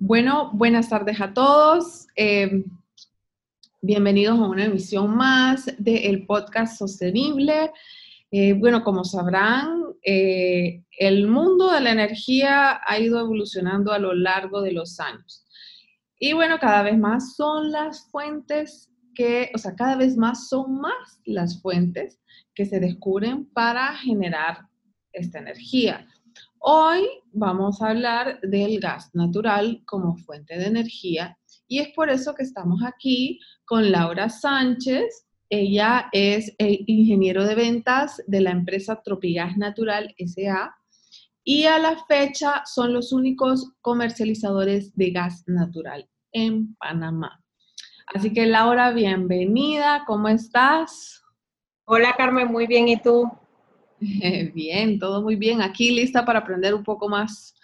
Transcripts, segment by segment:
Bueno, buenas tardes a todos. Eh, bienvenidos a una emisión más del podcast sostenible. Eh, bueno, como sabrán, eh, el mundo de la energía ha ido evolucionando a lo largo de los años. Y bueno, cada vez más son las fuentes que, o sea, cada vez más son más las fuentes que se descubren para generar esta energía. Hoy vamos a hablar del gas natural como fuente de energía y es por eso que estamos aquí con Laura Sánchez. Ella es el ingeniero de ventas de la empresa Tropigas Natural SA y a la fecha son los únicos comercializadores de gas natural en Panamá. Así que Laura, bienvenida, ¿cómo estás? Hola Carmen, muy bien, ¿y tú? Bien, todo muy bien. Aquí lista para aprender un poco más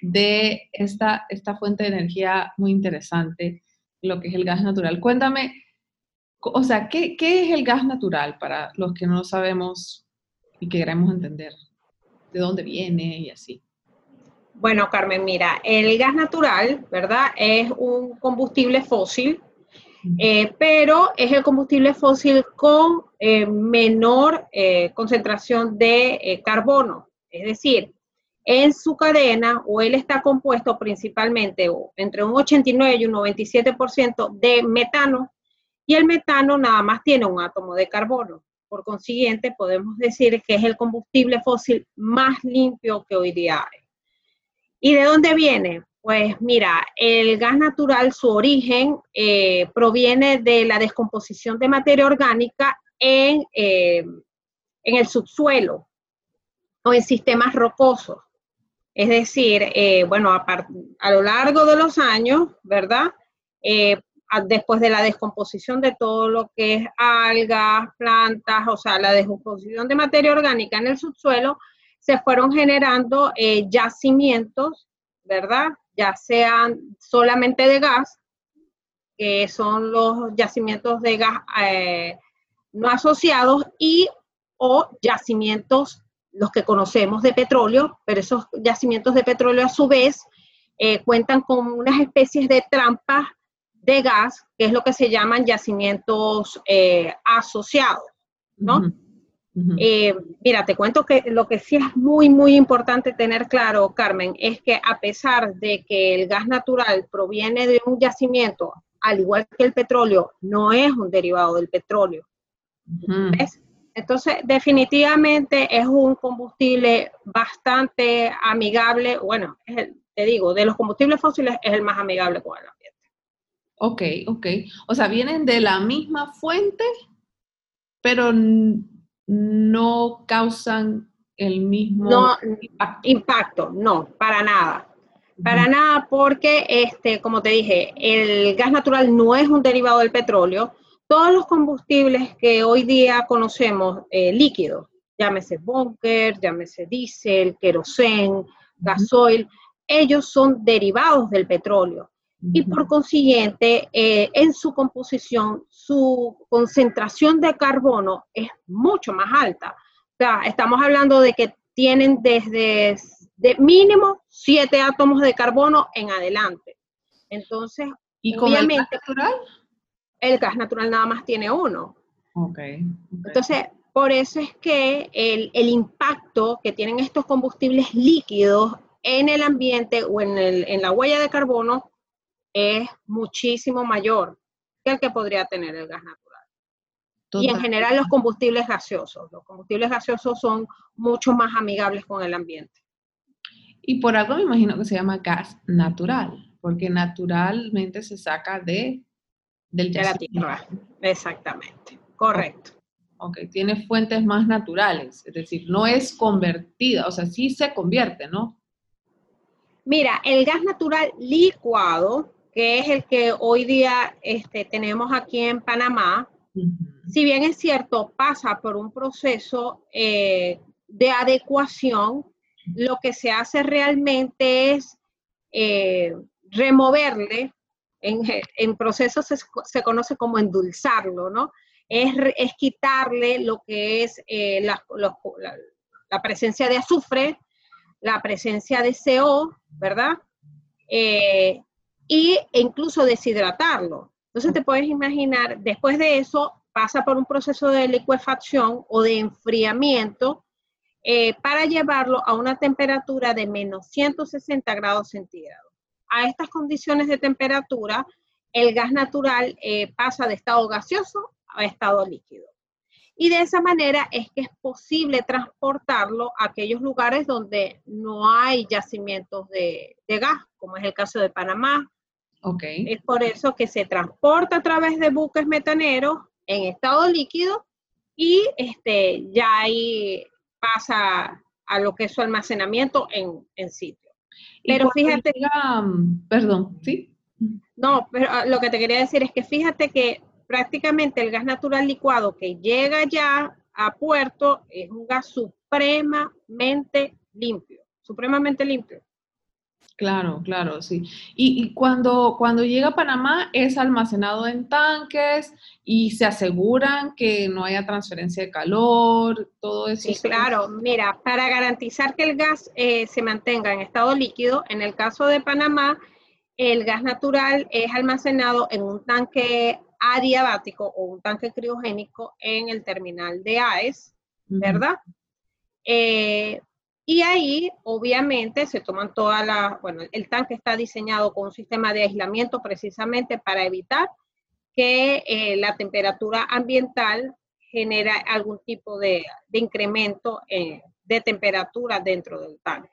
de esta, esta fuente de energía muy interesante, lo que es el gas natural. Cuéntame, o sea, ¿qué, ¿qué, es el gas natural para los que no sabemos y que queremos entender? ¿De dónde viene y así? Bueno, Carmen, mira, el gas natural, ¿verdad? Es un combustible fósil eh, pero es el combustible fósil con eh, menor eh, concentración de carbono. Es decir, en su cadena o él está compuesto principalmente entre un 89 y un 97% de metano y el metano nada más tiene un átomo de carbono. Por consiguiente, podemos decir que es el combustible fósil más limpio que hoy día hay. ¿Y de dónde viene? Pues mira, el gas natural, su origen eh, proviene de la descomposición de materia orgánica en, eh, en el subsuelo o en sistemas rocosos. Es decir, eh, bueno, a, a, lo largo de los años, ¿verdad? después de la descomposición de todo lo que es algas, plantas, o sea, la descomposición de materia orgánica en el subsuelo, se fueron generando yacimientos, ¿verdad? Ya sean solamente de gas, que son los yacimientos de gas eh, no asociados, y o yacimientos, los que conocemos de petróleo, pero esos yacimientos de petróleo a su vez eh, cuentan con unas especies de trampas de gas, que es lo que se llaman yacimientos eh, asociados, ¿no? Eh, mira, te cuento que lo que sí es muy, muy importante tener claro, Carmen, es que a pesar de que el gas natural proviene de un yacimiento, al igual que el petróleo, no es un derivado del petróleo. Entonces, definitivamente es un combustible bastante amigable. Bueno, te digo, de los combustibles fósiles es el más amigable con el ambiente. Ok, ok. O sea, vienen de la misma fuente, pero no causan el mismo impacto. No, para nada. Para nada, porque, este, como te dije, el gas natural no es un derivado del petróleo. Todos los combustibles que hoy día conocemos eh, líquidos, llámese bunker, llámese diésel, querosén, gasoil, ellos son derivados del petróleo y por consiguiente, eh, en su composición, su concentración de carbono es mucho más alta. O sea, estamos hablando de que tienen desde de mínimo siete átomos de carbono en adelante. Entonces, ¿y con el gas natural? El gas natural nada más tiene uno. Okay, Entonces, por eso es que el, el, impacto que tienen estos combustibles líquidos en el ambiente o en, el, en la huella de carbono es muchísimo mayor que el que podría tener el gas natural. Y en general los combustibles gaseosos. Los combustibles gaseosos son mucho más amigables con el ambiente. Y por algo me imagino que se llama gas natural, porque naturalmente se saca de, del de la tierra. Exactamente, correcto. Ok, tiene fuentes más naturales, es decir, no es convertida, o sea, sí se convierte, ¿no? Mira, el gas natural licuado que es el que hoy día este, tenemos aquí en Panamá, si bien es cierto, pasa por un proceso eh, de adecuación, lo que se hace realmente es eh, removerle, en, procesos se, conoce como endulzarlo, ¿no? Es, es quitarle lo que es eh, la, la, presencia de azufre, la presencia de CO, ¿verdad? Y, e incluso deshidratarlo. Entonces te puedes imaginar, después de eso pasa por un proceso de liquefacción o de enfriamiento eh, para llevarlo a una temperatura de menos 160 grados centígrados. A estas condiciones de temperatura, el gas natural eh, pasa de estado gaseoso a estado líquido. Y de esa manera es que es posible transportarlo a aquellos lugares donde no hay yacimientos de, gas, como es el caso de Panamá. Okay. Es por eso que se transporta a través de buques metaneros en estado líquido y este, ya ahí pasa a lo que es su almacenamiento en, en sitio. Pero fíjate... perdón, ¿sí? No, pero ah, lo que te quería decir es que fíjate que prácticamente el gas natural licuado que llega ya a puerto es un gas supremamente limpio, supremamente limpio. Claro, claro, sí. Y, cuando, cuando llega a Panamá es almacenado en tanques y se aseguran que no haya transferencia de calor, todo eso. Sí, claro. Mira, para garantizar que el gas eh, se mantenga en estado líquido, en el caso de Panamá, el gas natural es almacenado en un tanque adiabático o un tanque criogénico en el terminal de AES, ¿verdad? Eh, y ahí, obviamente, se toman todas las, bueno, el tanque está diseñado con un sistema de aislamiento precisamente para evitar que eh, la temperatura ambiental genera algún tipo de, incremento eh, de temperatura dentro del tanque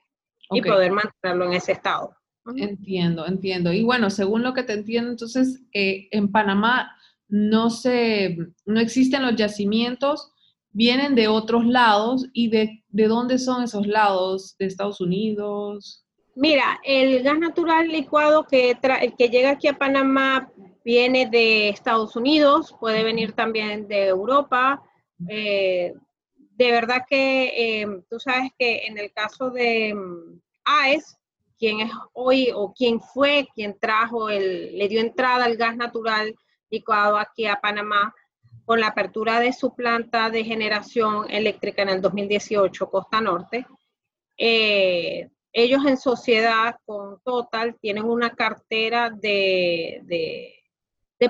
y poder mantenerlo en ese estado. Entiendo, entiendo. Y bueno, según lo que te entiendo, entonces en Panamá no, se, no existen los yacimientos, vienen de otros lados y de, de dónde son esos lados, de Estados Unidos. Mira, el gas natural licuado que, que llega aquí a Panamá viene de Estados Unidos, puede venir también de Europa. Eh, de verdad que eh, tú sabes que en el caso de mm, AES, quien es hoy o quien fue quien trajo, el, le dio entrada al gas natural licuado aquí a Panamá con la apertura de su planta de generación eléctrica en el 2018, Costa Norte. Eh, ellos en sociedad con Total tienen una cartera de,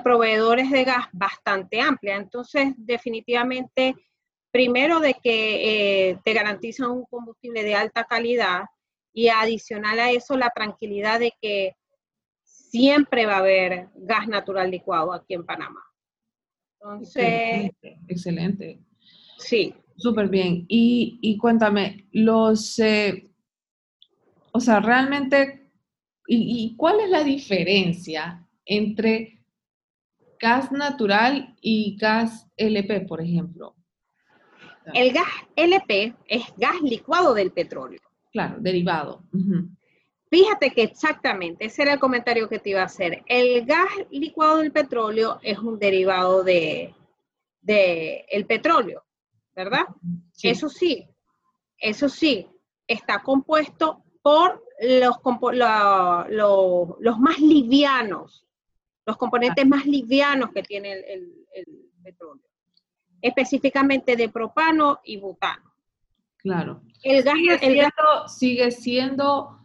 proveedores de gas bastante amplia. Entonces, definitivamente, primero de que eh, te garantizan un combustible de alta calidad y adicional a eso la tranquilidad de que siempre va a haber gas natural licuado aquí en Panamá. Entonces. Excelente. Sí. Súper bien. Y, cuéntame, los. Eh, o sea, realmente. Y, cuál es la diferencia entre gas natural y gas LP, por ejemplo? El gas LP es gas licuado del petróleo. Claro, derivado. Fíjate que exactamente, ese era el comentario que te iba a hacer. El gas licuado del petróleo es un derivado de, el petróleo, ¿verdad? Eso sí, eso sí, está compuesto por los, los más livianos, los componentes más livianos que tiene el, petróleo, específicamente de propano y butano. Claro. El gas, el gas sigue siendo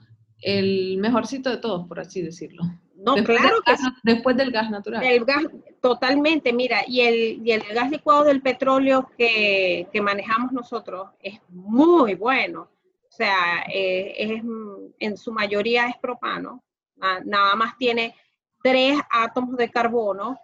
el mejorcito de todos, por así decirlo. No, claro que Después del gas natural. El gas, totalmente, mira, y el, y el gas licuado del petróleo que, manejamos nosotros es muy bueno. O sea, eh, es, en su mayoría es propano, nada más tiene tres átomos de carbono,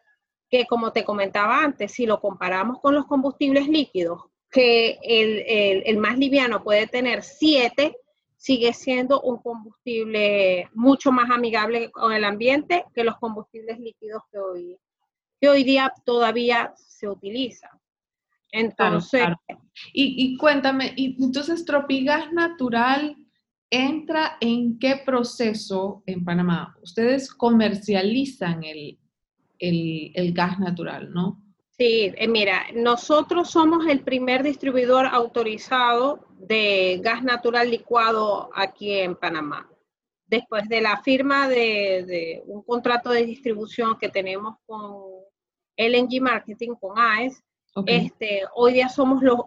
que como te comentaba antes, si lo comparamos con los combustibles líquidos, que el, el, el más liviano puede tener siete, sigue siendo un combustible mucho más amigable con el ambiente que los combustibles líquidos que hoy, que hoy día todavía se utilizan. Entonces, Y, cuéntame, y entonces Tropigas Natural entra en qué proceso en Panamá? Ustedes comercializan el, el gas natural, ¿no? Sí, eh, mira, nosotros somos el primer distribuidor autorizado de gas natural licuado aquí en Panamá. Después de la firma de, un contrato de distribución que tenemos con LNG Marketing, con AES, este, hoy día somos los,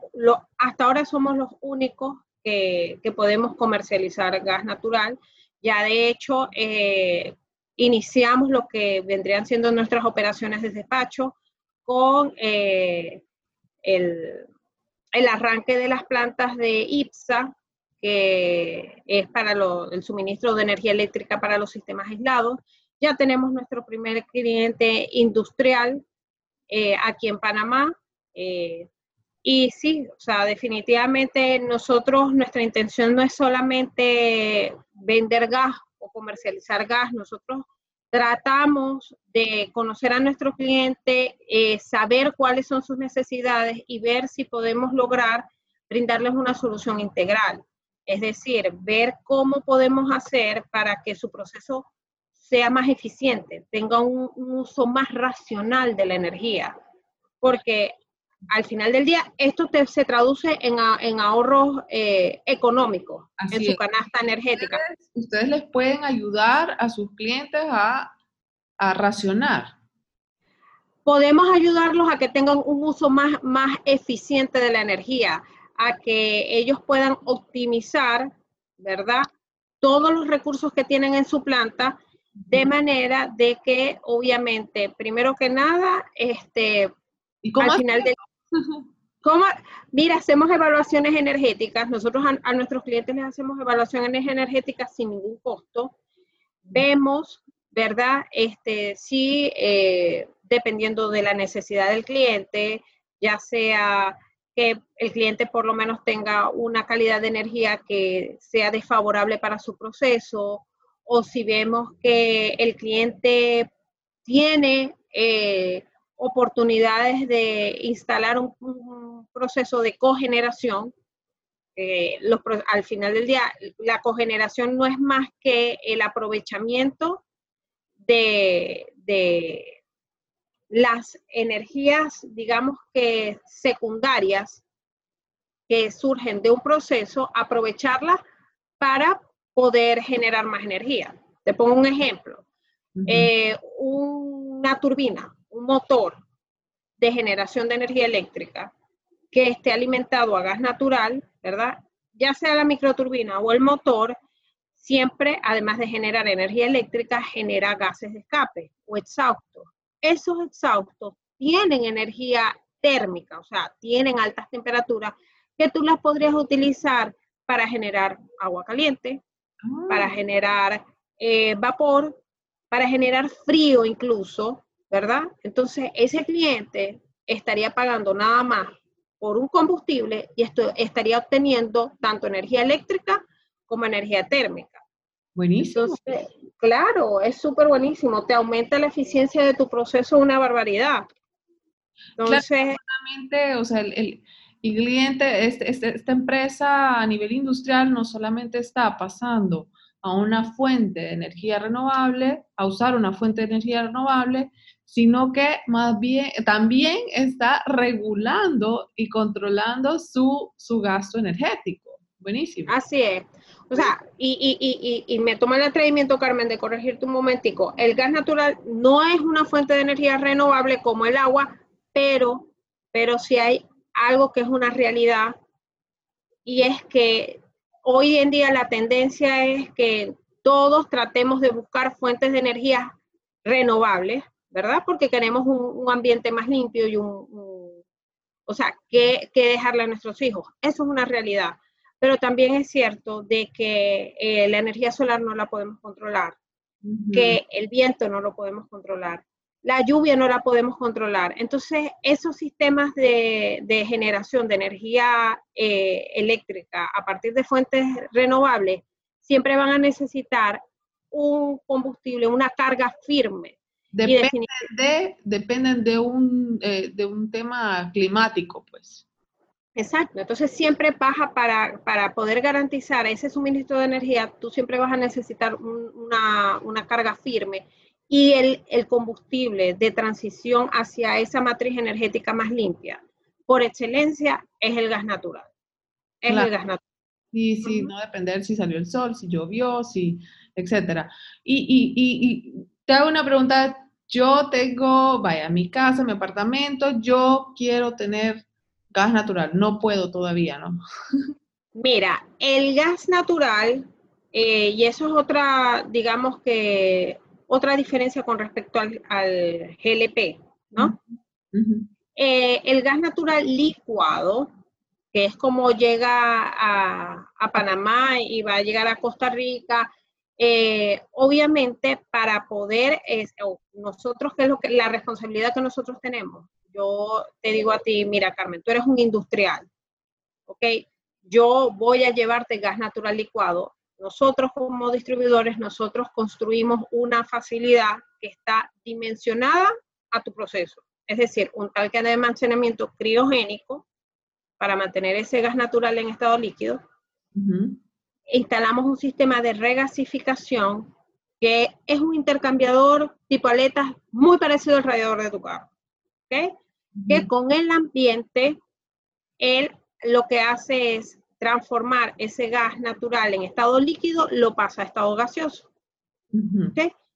hasta ahora somos los únicos que, podemos comercializar gas natural. Ya de hecho, eh, iniciamos lo que vendrían siendo nuestras operaciones de despacho con eh, el, el, arranque de las plantas de IPSA, que es para el suministro de energía eléctrica para los sistemas aislados. Ya tenemos nuestro primer cliente industrial eh, aquí en Panamá. Eh, y sí, o sea, definitivamente nosotros, nuestra intención no es solamente vender gas o comercializar gas, nosotros tratamos de conocer a nuestro cliente, eh, saber cuáles son sus necesidades y ver si podemos lograr brindarles una solución integral. Es decir, ver cómo podemos hacer para que su proceso sea más eficiente, tenga un, uso más racional de la energía. Porque al final del día, esto se traduce en, ahorros eh, económicos en su canasta energética. Ustedes, les pueden ayudar a sus clientes a, racionar. Podemos ayudarlos a que tengan un uso más, más eficiente de la energía, a que ellos puedan optimizar, ¿verdad? Todos los recursos que tienen en su planta, de manera de que, obviamente, primero que nada, este, ¿Y al final del ¿Cómo? Mira, hacemos evaluaciones energéticas. Nosotros a, nuestros clientes les hacemos evaluaciones energéticas sin ningún costo. Vemos, ¿verdad? Este, sí, eh, dependiendo de la necesidad del cliente, ya sea que el cliente por lo menos tenga una calidad de energía que sea desfavorable para su proceso, o si vemos que el cliente tiene eh, oportunidades de instalar un, proceso de cogeneración. Eh, al final del día, la cogeneración no es más que el aprovechamiento de, las energías, digamos que secundarias que surgen de un proceso, aprovecharlas para poder generar más energía. Te pongo un ejemplo. Eh, una turbina un motor de generación de energía eléctrica que esté alimentado a gas natural, ¿verdad? Ya sea la microturbina o el motor, siempre, además de generar energía eléctrica, genera gases de escape o exhaustos. Esos exhaustos tienen energía térmica, o sea, tienen altas temperaturas que tú las podrías utilizar para generar agua caliente, para ah. generar eh, vapor, para generar frío incluso, ¿verdad? Entonces, ese cliente estaría pagando nada más por un combustible y esto estaría obteniendo tanto energía eléctrica como energía térmica. Buenísimo. Entonces, claro, es súper buenísimo. Te aumenta la eficiencia de tu proceso una barbaridad. Entonces, claro, o sea, el, cliente, este, este, esta empresa a nivel industrial no solamente está pasando a una fuente de energía renovable, a usar una fuente de energía renovable, sino que más bien también está regulando y controlando su, su gasto energético. Buenísimo. Así es. O sea, y, y, y, y, me toma el atrevimiento, Carmen, de corregirte un momentico. El gas natural no es una fuente de energía renovable como el agua, pero, pero sí hay algo que es una realidad y es que hoy en día la tendencia es que todos tratemos de buscar fuentes de energía renovables ¿verdad? Porque queremos un, ambiente más limpio y un, o sea, que, dejarle a nuestros hijos. Eso es una realidad. Pero también es cierto de que eh, la energía solar no la podemos controlar, que el viento no lo podemos controlar, la lluvia no la podemos controlar. Entonces, esos sistemas de, generación de energía eh, eléctrica a partir de fuentes renovables siempre van a necesitar un combustible, una carga firme Depende de, dependen de un, eh, de un tema climático, pues. Exacto, entonces siempre baja para, para poder garantizar ese suministro de energía, tú siempre vas a necesitar una, una, carga firme y el, el, combustible de transición hacia esa matriz energética más limpia, por excelencia, es el gas natural. Es el gas natural. Y sí, no depender si salió el sol, si llovió, si, etcétera. Y, y, y, y te hago una pregunta yo tengo, vaya, mi casa, mi apartamento, yo quiero tener gas natural, no puedo todavía, ¿no? Mira, el gas natural, eh, y eso es otra, digamos que, otra diferencia con respecto al, GLP, ¿no? Eh, el gas natural licuado, que es como llega a, Panamá y va a llegar a Costa Rica, eh, obviamente para poder, nosotros, que es lo que, la responsabilidad que nosotros tenemos, yo te digo a ti, mira Carmen, tú eres un industrial, ¿ok? Yo voy a llevarte gas natural licuado. Nosotros como distribuidores, nosotros construimos una facilidad que está dimensionada a tu proceso. Es decir, un tanque de almacenamiento criogénico para mantener ese gas natural en estado líquido. Instalamos un sistema de regasificación que es un intercambiador tipo aletas muy parecido al radiador de tu carro. ¿okay? Que con el ambiente, él lo que hace es transformar ese gas natural en estado líquido, lo pasa a estado gaseoso.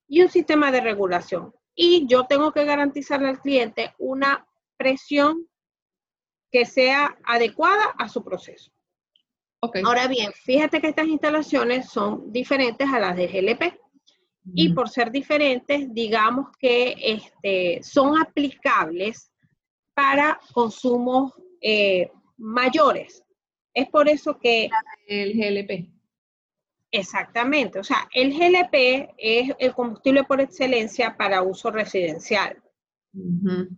Y un sistema de regulación. Y yo tengo que garantizarle al cliente una presión que sea adecuada a su proceso. Ahora bien, fíjate que estas instalaciones son diferentes a las de GLP. Y por ser diferentes, digamos que este, son aplicables para consumos eh, mayores. Es por eso que... El GLP. Exactamente, o sea, el GLP es el combustible por excelencia para uso residencial,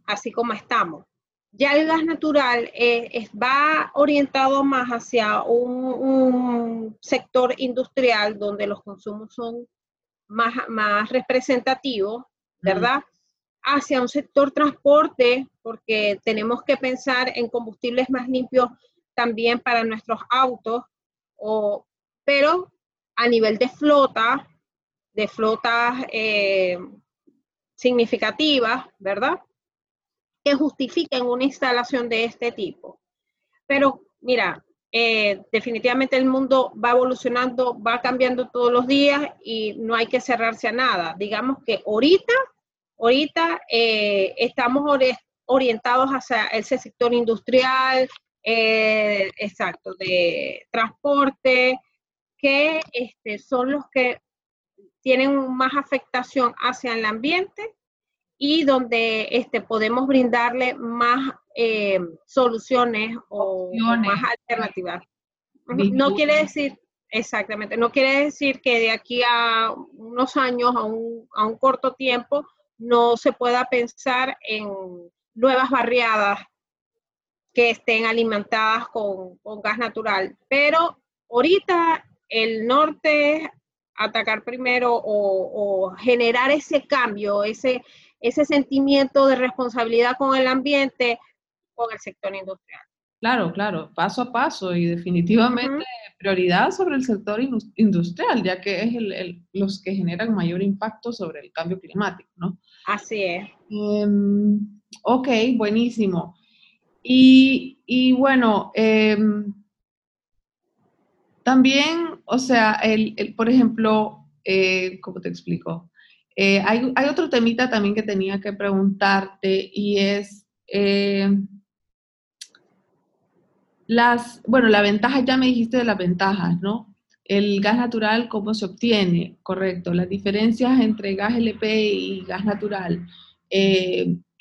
así como estamos. Ya el gas natural eh, va orientado más hacia un, sector industrial donde los consumos son más, más representativos, ¿verdad? Hacia un sector transporte, porque tenemos que pensar en combustibles más limpios también para nuestros autos, o, pero a nivel de flota, de flotas eh, significativas, ¿verdad? Que justifiquen una instalación de este tipo. Pero mira, eh, definitivamente el mundo va evolucionando, va cambiando todos los días y no hay que cerrarse a nada. Digamos que ahorita, ahorita eh, estamos orientados hacia ese sector industrial, eh, exacto, de transporte, que este, son los que tienen más afectación hacia el ambiente y donde este, podemos brindarle más eh, soluciones o, más alternativas. No quiere decir, exactamente, no quiere decir que de aquí a unos años, a un, a un corto tiempo, no se pueda pensar en nuevas barriadas que estén alimentadas con, gas natural. Pero ahorita el norte atacar primero o, generar ese cambio, ese, ese sentimiento de responsabilidad con el ambiente, con el sector industrial. Claro, claro, paso a paso y definitivamente prioridad sobre el sector industrial, ya que es el, los que generan mayor impacto sobre el cambio climático, ¿no? Así es. Em, ok, buenísimo. Y, bueno, em, también, o sea, el, por ejemplo, eh, ¿cómo te explico? Eh, hay, otro temita también que tenía que preguntarte y es eh, las, bueno, la ventaja, ya me dijiste de las ventajas, ¿no? El gas natural, ¿cómo se obtiene? Correcto. Las diferencias entre gas LP y gas natural.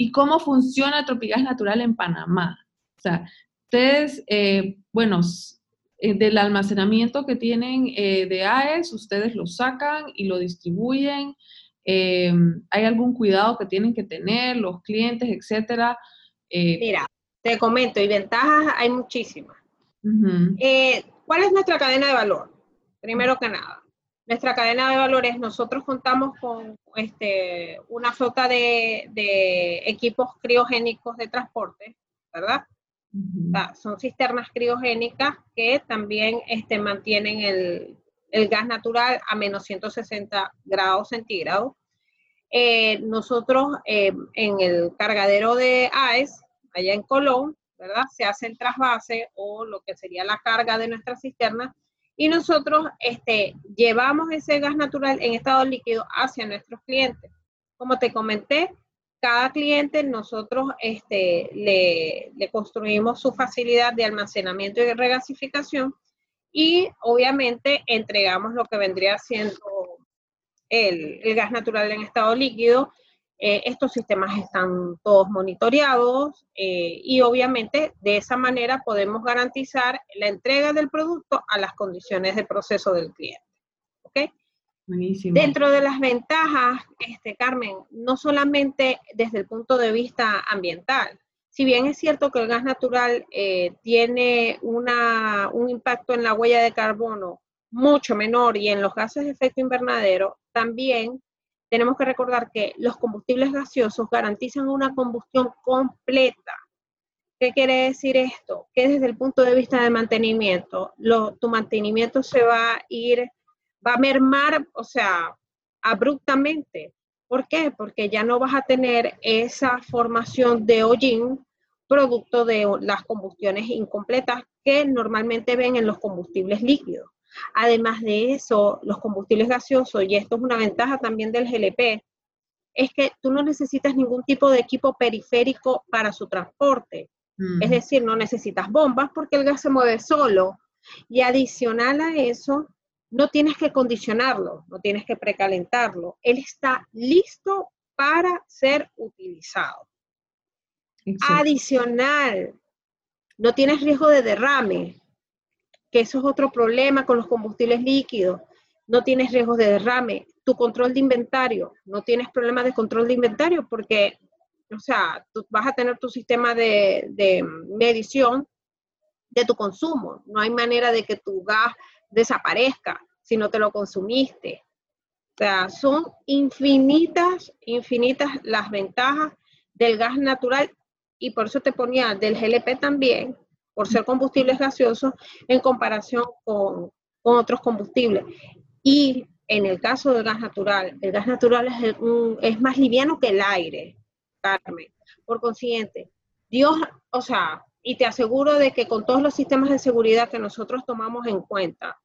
¿Y cómo funciona Tropigas Natural en Panamá? O sea, ustedes, eh, bueno, eh, del almacenamiento que tienen eh, de AES, ustedes lo sacan y lo distribuyen. ¿Hay algún cuidado que tienen que tener los clientes, etcétera? Mira, te comento, y ventajas hay muchísimas. ¿Cuál es nuestra cadena de valor? Primero que nada, nuestra cadena de valores, nosotros contamos con este, una flota de, equipos criogénicos de transporte, ¿verdad? son cisternas criogénicas que también este, mantienen el, gas natural a menos 160 grados centígrados. Eh, nosotros eh, en el cargadero de AES, allá en Colón, ¿verdad? Se hace el trasvase o lo que sería la carga de nuestra cisterna y nosotros este, llevamos ese gas natural en estado líquido hacia nuestros clientes. Como te comenté, cada cliente nosotros este, le, construimos su facilidad de almacenamiento y regasificación y obviamente entregamos lo que vendría siendo el, gas natural en estado líquido. Eh, estos sistemas están todos monitoreados eh, y obviamente de esa manera podemos garantizar la entrega del producto a las condiciones de proceso del cliente. ¿Ok? Buenísimo. Dentro de las ventajas, este, Carmen, no solamente desde el punto de vista ambiental, si bien es cierto que el gas natural eh, tiene una, un impacto en la huella de carbono mucho menor y en los gases de efecto invernadero, también tenemos que recordar que los combustibles gaseosos garantizan una combustión completa. ¿Qué quiere decir esto? Que desde el punto de vista de mantenimiento, tu mantenimiento se va a ir, va a mermar, o sea, abruptamente. ¿Por qué? Porque ya no vas a tener esa formación de hollín producto de las combustiones incompletas que normalmente ven en los combustibles líquidos. Además de eso, los combustibles gaseosos, y esto es una ventaja también del GLP, es que tú no necesitas ningún tipo de equipo periférico para su transporte. Es decir, no necesitas bombas porque el gas se mueve solo. Y adicional a eso, no tienes que condicionarlo, no tienes que precalentarlo. Él está listo para ser utilizado. Adicional, no tienes riesgo de derrame que eso es otro problema con los combustibles líquidos. No tienes riesgos de derrame. Tu control de inventario, no tienes problemas de control de inventario porque, o sea, vas a tener tu sistema de, de medición de tu consumo. No hay manera de que tu gas desaparezca si no te lo consumiste. O sea, son infinitas, infinitas las ventajas del gas natural y por eso te ponía del GLP también, por ser combustibles gaseosos en comparación con, otros combustibles. Y en el caso del gas natural, el gas natural es, es más liviano que el aire, Carmen. Por consiguiente, Dios, o sea, y te aseguro de que con todos los sistemas de seguridad que nosotros tomamos en cuenta,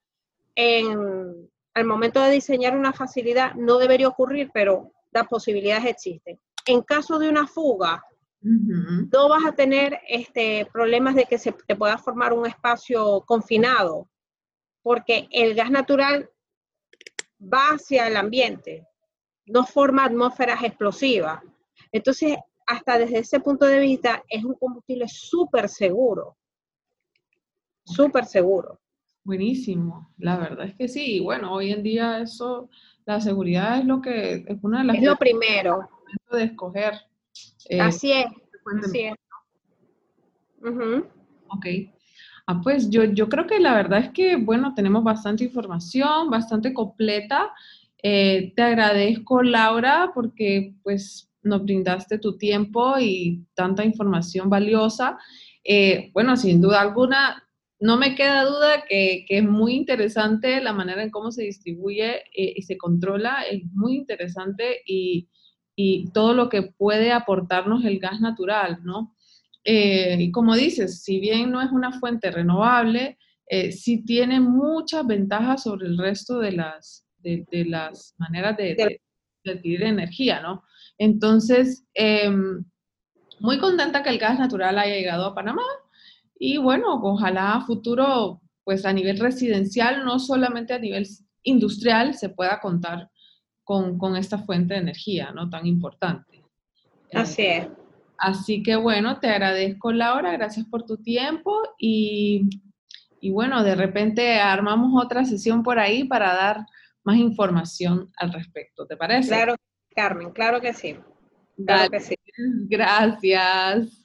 en, al momento de diseñar una facilidad no debería ocurrir, pero las posibilidades existen. En caso de una fuga, no vas a tener este, problemas de que se te pueda formar un espacio confinado, porque el gas natural va hacia el ambiente, no forma atmósferas explosivas. Entonces, hasta desde ese punto de vista, es un combustible súper seguro. Súper seguro. Buenísimo, la verdad es que sí. Bueno, hoy en día eso, la seguridad es lo que es una de las... Es lo primero. De escoger eh, así es, así es. Ok. Ah, pues yo, yo creo que la verdad es que, bueno, tenemos bastante información, bastante completa. Eh, te agradezco, Laura, porque pues nos brindaste tu tiempo y tanta información valiosa. Eh, bueno, sin duda alguna, no me queda duda que, que, es muy interesante la manera en cómo se distribuye y se controla, es muy interesante y, y todo lo que puede aportarnos el gas natural, ¿no? Eh, y como dices, si bien no es una fuente renovable, eh, sí tiene muchas ventajas sobre el resto de las, de, las maneras de, adquirir energía, ¿no? Entonces, em, muy contenta que el gas natural haya llegado a Panamá y bueno, ojalá a futuro, pues a nivel residencial, no solamente a nivel industrial, se pueda contar con, esta fuente de energía, ¿no? Tan importante. Así es. Así que bueno, te agradezco Laura, gracias por tu tiempo y, bueno, de repente armamos otra sesión por ahí para dar más información al respecto, ¿te parece? Claro, Carmen, claro que sí. Claro que sí. Gracias.